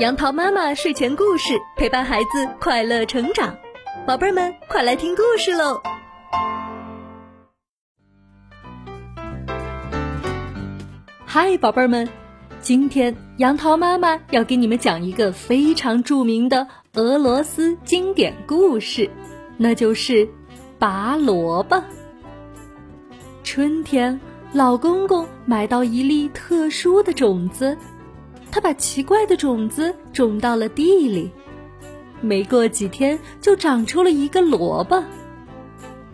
杨桃妈妈睡前故事陪伴孩子快乐成长，宝贝儿们快来听故事喽！嗨，宝贝儿们，今天杨桃妈妈要给你们讲一个非常著名的俄罗斯经典故事，那就是拔萝卜。春天，老公公买到一粒特殊的种子。他把奇怪的种子种到了地里，没过几天就长出了一个萝卜。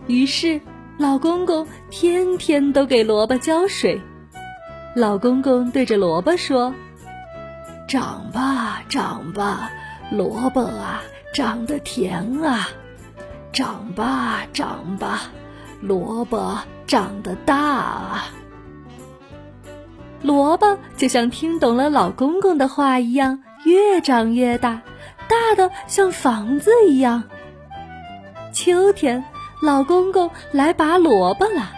于是，老公公天天都给萝卜浇水。老公公对着萝卜说：“长吧，长吧，萝卜啊，长得甜啊！长吧，长吧，萝卜长得大啊！”萝卜就像听懂了老公公的话一样，越长越大，大的像房子一样。秋天，老公公来拔萝卜了，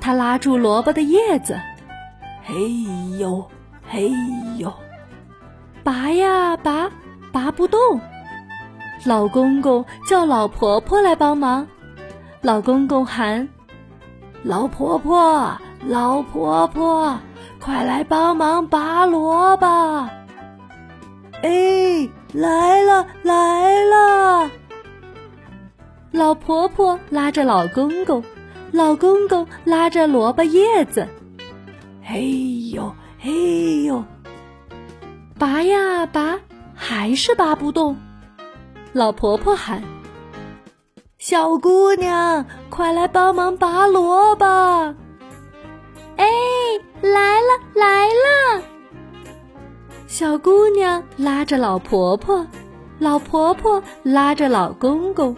他拉住萝卜的叶子，嘿呦，嘿呦，拔呀拔，拔不动。老公公叫老婆婆来帮忙，老公公喊：“老婆婆，老婆婆。”快来帮忙拔萝卜！哎，来了来了！老婆婆拉着老公公，老公公拉着萝卜叶子，嘿呦嘿呦，拔呀拔，还是拔不动。老婆婆喊：“小姑娘，快来帮忙拔萝卜！”哎。来了来了，小姑娘拉着老婆婆，老婆婆拉着老公公，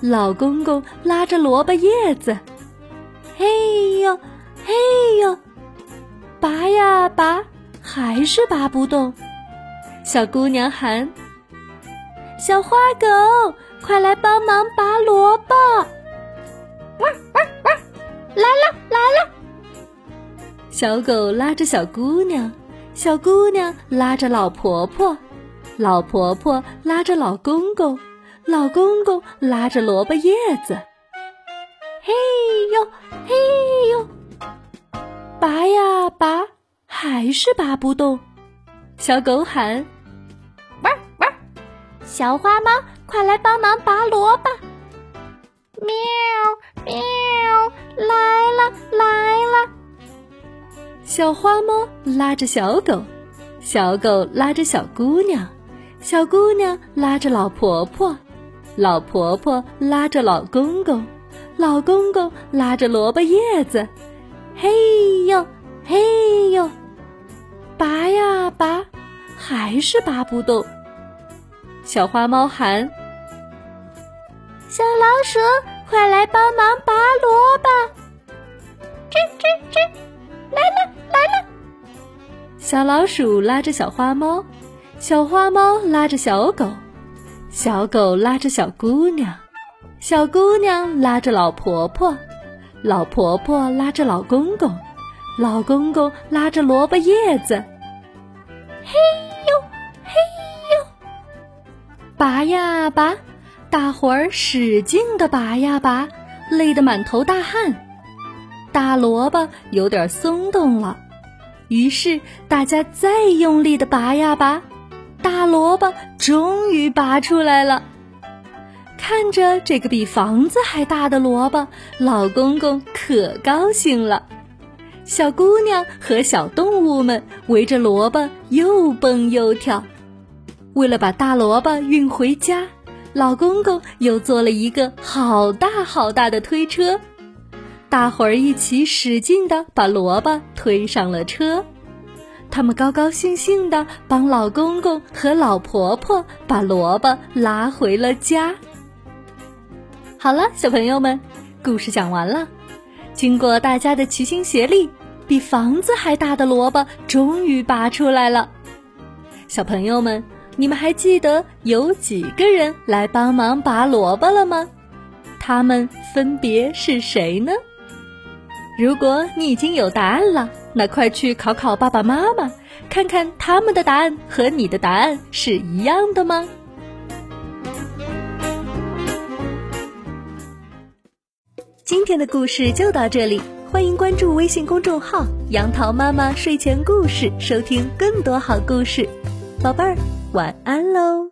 老公公拉着萝卜叶子，嘿呦嘿呦，拔呀拔，还是拔不动。小姑娘喊：“小花狗，快来帮忙拔萝卜！”哇哇哇，来了来了。小狗拉着小姑娘，小姑娘拉着老婆婆，老婆婆拉着老公公，老公公拉着萝卜叶子。嘿呦嘿呦，拔呀拔，还是拔不动。小狗喊：“汪汪！”小花猫，快来帮忙拔萝卜！喵喵，来了来了。小花猫拉着小狗，小狗拉着小姑娘，小姑娘拉着老婆婆，老婆婆拉着老公公，老公公拉着萝卜叶子，嘿呦嘿呦，拔呀拔，还是拔不动。小花猫喊：“小老鼠，快来帮忙拔萝卜！”吱吱吱，来了来了。小老鼠拉着小花猫，小花猫拉着小狗，小狗拉着小姑娘，小姑娘拉着老婆婆，老婆婆拉着老公公，老公公拉着萝卜叶子。嘿呦嘿呦，拔呀拔，大伙儿使劲的拔呀拔，累得满头大汗，大萝卜有点松动了。于是大家再用力的拔呀拔，大萝卜终于拔出来了。看着这个比房子还大的萝卜，老公公可高兴了。小姑娘和小动物们围着萝卜又蹦又跳。为了把大萝卜运回家，老公公又做了一个好大好大的推车。大伙儿一起使劲的把萝卜推上了车，他们高高兴兴的帮老公公和老婆婆把萝卜拉回了家。好了，小朋友们，故事讲完了。经过大家的齐心协力，比房子还大的萝卜终于拔出来了。小朋友们，你们还记得有几个人来帮忙拔萝卜了吗？他们分别是谁呢？如果你已经有答案了，那快去考考爸爸妈妈，看看他们的答案和你的答案是一样的吗？今天的故事就到这里，欢迎关注微信公众号“杨桃妈妈睡前故事”，收听更多好故事。宝贝儿，晚安喽！